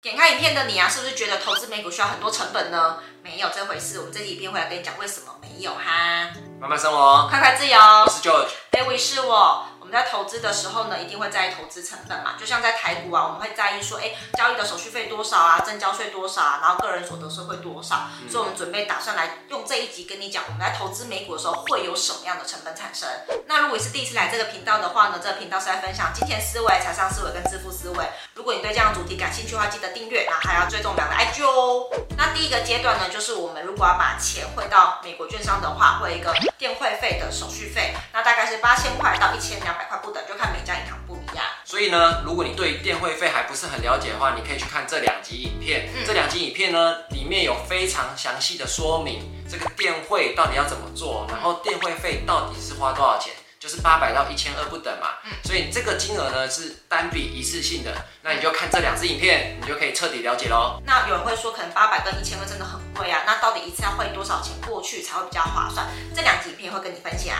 点开影片的你啊，是不是觉得投资美股需要很多成本呢？没有这回事，我们这集影片会来跟你讲为什么没有哈。慢慢生活，快快自由。我是 George，David 是我。我们在投资的时候呢，一定会在意投资成本嘛，就像在台股啊，我们会在意说，哎，交易的手续费多少啊，证交税多少啊，然后个人所得税会多少。嗯、所以，我们准备打算来用这一集跟你讲，我们在投资美股的时候会有什么样的成本产生。那如果你是第一次来这个频道的话呢，这个频道是在分享金钱思维、财商思维跟致富思维。如果你对这样的主题感兴趣的话，记得订阅，然后还要追踪我们的 IG 哦。那第一个阶段呢，就是我们如果要把钱汇到美国券商的话，会有一个电汇费的手续费，那大概是八千块到一千两百块不等，就看每家银行不一样。所以呢，如果你对电汇费还不是很了解的话，你可以去看这两集影片。嗯、这两集影片呢，里面有非常详细的说明这个电汇到底要怎么做，然后电汇费到底是花多少钱。就是八百到一千二不等嘛，嗯，所以这个金额呢是单笔一次性的，那你就看这两支影片，你就可以彻底了解喽。那有人会说，可能八百跟一千二真的很贵啊，那到底一次要汇多少钱过去才会比较划算？这两集影片会跟你分享。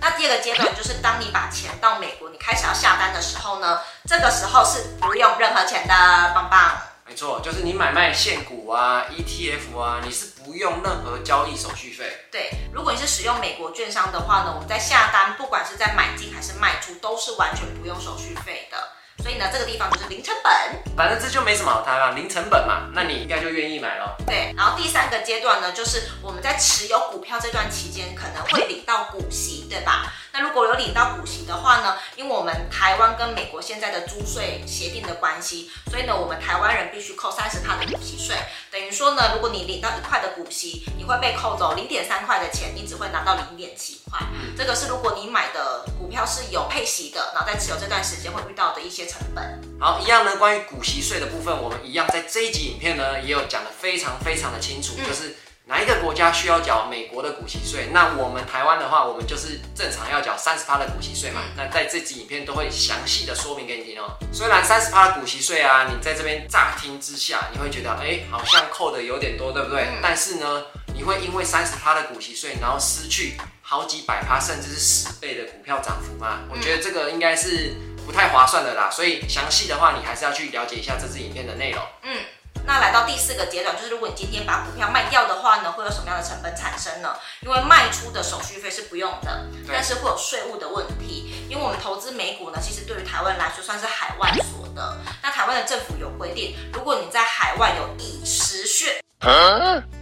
那第二个阶段就是当你把钱到美国，你开始要下单的时候呢，这个时候是不用任何钱的，棒棒。没错，就是你买卖现股啊、ETF 啊，你是不用任何交易手续费。对，如果你是使用美国券商的话呢，我们在下单，不管是在买进还是卖出，都是完全不用手续费的。所以呢，这个地方就是零成本。反正这就没什么好谈了，零成本嘛，那你应该就愿意买咯。对，然后第三个阶段呢，就是我们在持有股票这段期间，可能会领到股息，对吧？那如果有领到股息的话呢，因为我们台湾跟美国现在的租税协定的关系，所以呢，我们台湾人必须扣三十趴的股息税。等于说呢，如果你领到一块的股息，你会被扣走零点三块的钱，你只会拿到零点七块。嗯，这个是如果你买的股票是有配息的，然后在持有这段时间会遇到的一些成本。好，一样呢，关于股息税的部分，我们一样在这一集影片呢也有讲的非常非常的清楚，嗯、就是。哪一个国家需要缴美国的股息税？那我们台湾的话，我们就是正常要缴三十趴的股息税嘛。那在这集影片都会详细的说明给你听哦。虽然三十趴的股息税啊，你在这边乍听之下，你会觉得哎、欸，好像扣的有点多，对不对？但是呢，你会因为三十趴的股息税，然后失去好几百趴，甚至是十倍的股票涨幅吗？我觉得这个应该是不太划算的啦。所以详细的话，你还是要去了解一下这支影片的内容。嗯。那来到第四个阶段，就是如果你今天把股票卖掉的话呢，会有什么样的成本产生呢？因为卖出的手续费是不用的，但是会有税务的问题。因为我们投资美股呢，其实对于台湾来说算是海外所得。那台湾的政府有规定，如果你在海外有已实现，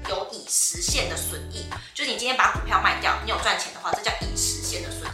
有已实现的损益，就是你今天把股票卖掉，你有赚钱的话，这叫已实现的损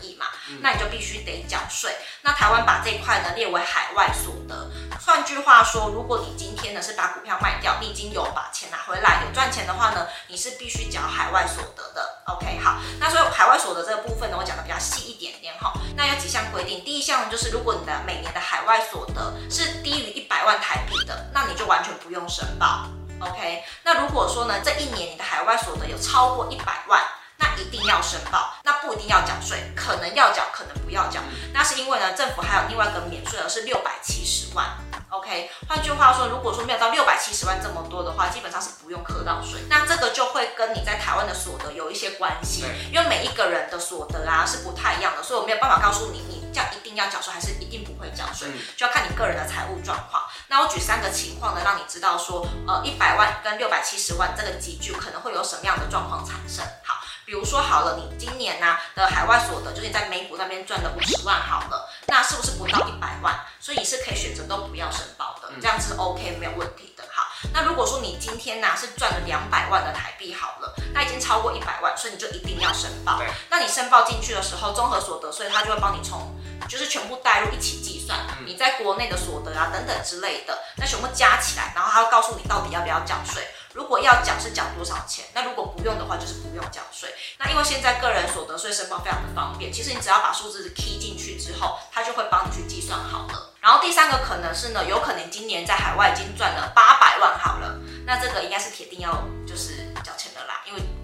那你就必须得缴税。那台湾把这一块呢列为海外所得。换句话说，如果你今天呢是把股票卖掉，你已经有把钱拿回来，有赚钱的话呢，你是必须缴海外所得的。OK，好，那所以海外所得这个部分呢，我讲的比较细一点点哈。那有几项规定，第一项就是，如果你的每年的海外所得是低于一百万台币的，那你就完全不用申报。OK，那如果说呢这一年你的海外所得有超过一百万，那一定要申报，那不一定要缴税，可能要缴，可能不要缴。那是因为呢，政府还有另外一个免税额是六百七十万。OK，换句话说，如果说没有到六百七十万这么多的话，基本上是不用课到税。那这个就会跟你在台湾的所得有一些关系，因为每一个人的所得啊是不太一样的，所以我没有办法告诉你，你这样一定要缴税还是一定不会缴税，就要看你个人的财务状况。那我举三个情况呢，让你知道说，呃，一百万跟六百七十万这个集聚可能会有什么样的状况产生。好。比如说好了，你今年呢、啊、的海外所得，就是你在美股那边赚了五十万好了，那是不是不到一百万？所以你是可以选择都不要申报的，这样子是 OK 没有问题的。好，那如果说你今天呢、啊、是赚了两百万的台币好了，那已经超过一百万，所以你就一定要申报。那你申报进去的时候，综合所得税它就会帮你从，就是全部带入一起计算，你在国内的所得啊等等之类的，那全部加起来，然后他会告诉你到底要不要缴税。如果要缴是缴多少钱？那如果不用的话，就是不用缴税。那因为现在个人所得税申报非常的方便，其实你只要把数字 key 进去之后，它就会帮你去计算好了。然后第三个可能是呢，有可能今年在海外已经赚了八百万好了，那这个应该是铁定要就是。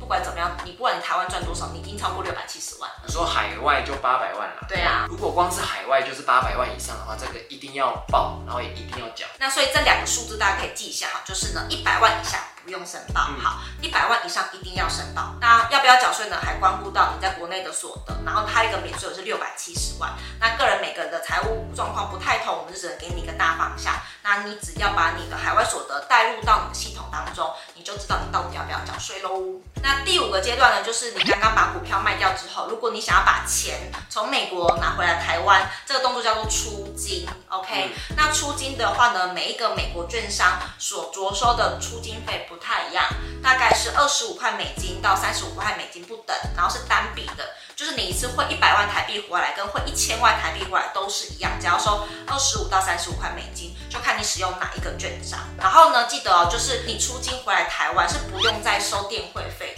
不管怎么样，你不管你台湾赚多少，你已经超过六百七十万。你说海外就八百万了。对啊，如果光是海外就是八百万以上的话，这个一定要报，然后也一定要缴。那所以这两个数字大家可以记一下哈，就是呢，一百万以下不用申报，嗯、好，一百万以上一定要申报。那要不要缴税呢？还关乎到你在国内的所得。然后它一个免税额是六百七十万。那个人每个人的财务状况不太同，我们就只能给你一个大方向。那你只要把你的海外所得带入到你的系统当中，你就知道你到底要不要缴税喽。那第五个阶段呢，就是你刚刚把股票卖掉之后，如果你想要把钱从美国拿回来台湾，这个动作叫做出金，OK？、嗯、那出金的话呢，每一个美国券商所着收的出金费不太一样，大概是二十五块美金到三十五块美金不等，然后是单笔的，就是你一次汇一百万台币回来，跟汇一千万台币回来都是一样，只要收二十五到三十五块美金。就看你使用哪一个券商，然后呢，记得哦，就是你出金回来台湾是不用再收电汇费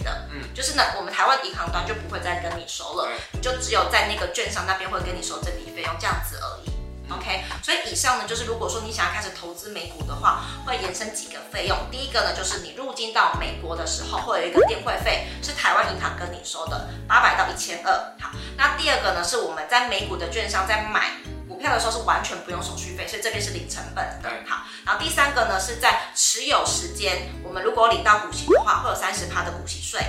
就是呢，我们台湾银行端就不会再跟你收了，你就只有在那个券商那边会跟你收这笔费用，这样子而已，OK。所以以上呢，就是如果说你想要开始投资美股的话，会延伸几个费用。第一个呢，就是你入境到美国的时候，会有一个电汇费是台湾银行跟你收的，八百到一千二。好，那第二个呢，是我们在美股的券商在买。股票的时候是完全不用手续费，所以这边是零成本的。好，然后第三个呢，是在持有时间，我们如果领到股息的话，会有三十趴的股息税。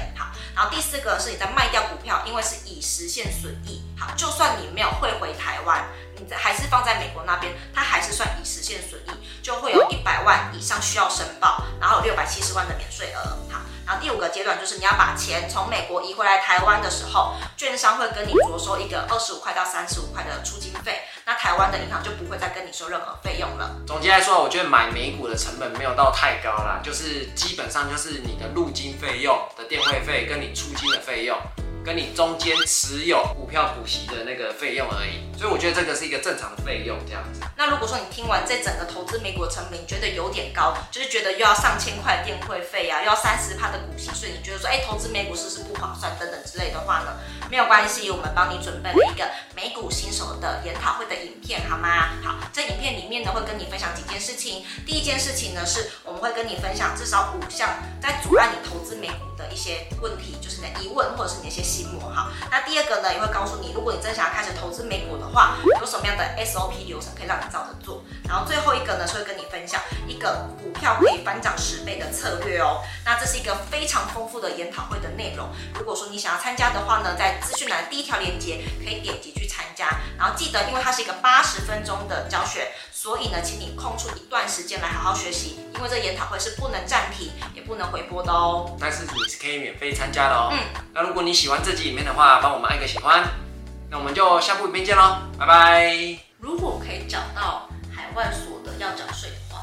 然后第四个是你在卖掉股票，因为是已实现损益。好，就算你没有汇回台湾，你还是放在美国那边，它还是算已实现损益，就会有一百万以上需要申报，然后六百七十万的免税额。好。然后第五个阶段就是你要把钱从美国移回来台湾的时候，券商会跟你着收一个二十五块到三十五块的出金费，台湾的银行就不会再跟你收任何费用了。总结来说，我觉得买美股的成本没有到太高啦，就是基本上就是你的入金费用的电汇费跟你出金的费用。跟你中间持有股票股息的那个费用而已，所以我觉得这个是一个正常的费用，这样子。那如果说你听完这整个投资美股的成本，你觉得有点高，就是觉得又要上千块电汇费啊，又要三十趴的股息，所以你觉得说，哎，投资美股是不是不划算等等之类的话呢？没有关系，我们帮你准备了一个美股新手的研讨会的影片，好吗？好，这影片里面呢会跟你分享几件事情。第一件事情呢是我们会跟你分享至少五项在阻碍你投资美股的一些问题，就是你的疑问或者是你的一些心魔。哈，那第二个呢也会告诉你，如果你真想要开始投资美股的话，有什么的 SOP 流程可以让你照着做。然后最后一个呢是会跟你分享一个股票可以翻涨十倍的策略哦。那这是一个非常丰富的研讨会的内容。如果说你想要参加的话呢，在资讯栏第一条链接可以点击去参加，然后记得，因为它是一个八十分钟的教学，所以呢，请你空出一段时间来好好学习，因为这研讨会是不能暂停，也不能回播的哦。但是你是可以免费参加的哦。嗯。那如果你喜欢这集影片的话，帮我们按个喜欢。那我们就下部影片见喽，拜拜。如果可以找到海外所得要缴税的话，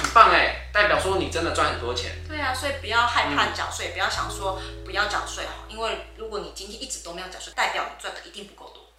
很棒哎。代表说你真的赚很多钱，对啊，所以不要害怕缴税，嗯、不要想说不要缴税，因为如果你今天一直都没有缴税，代表你赚的一定不够多。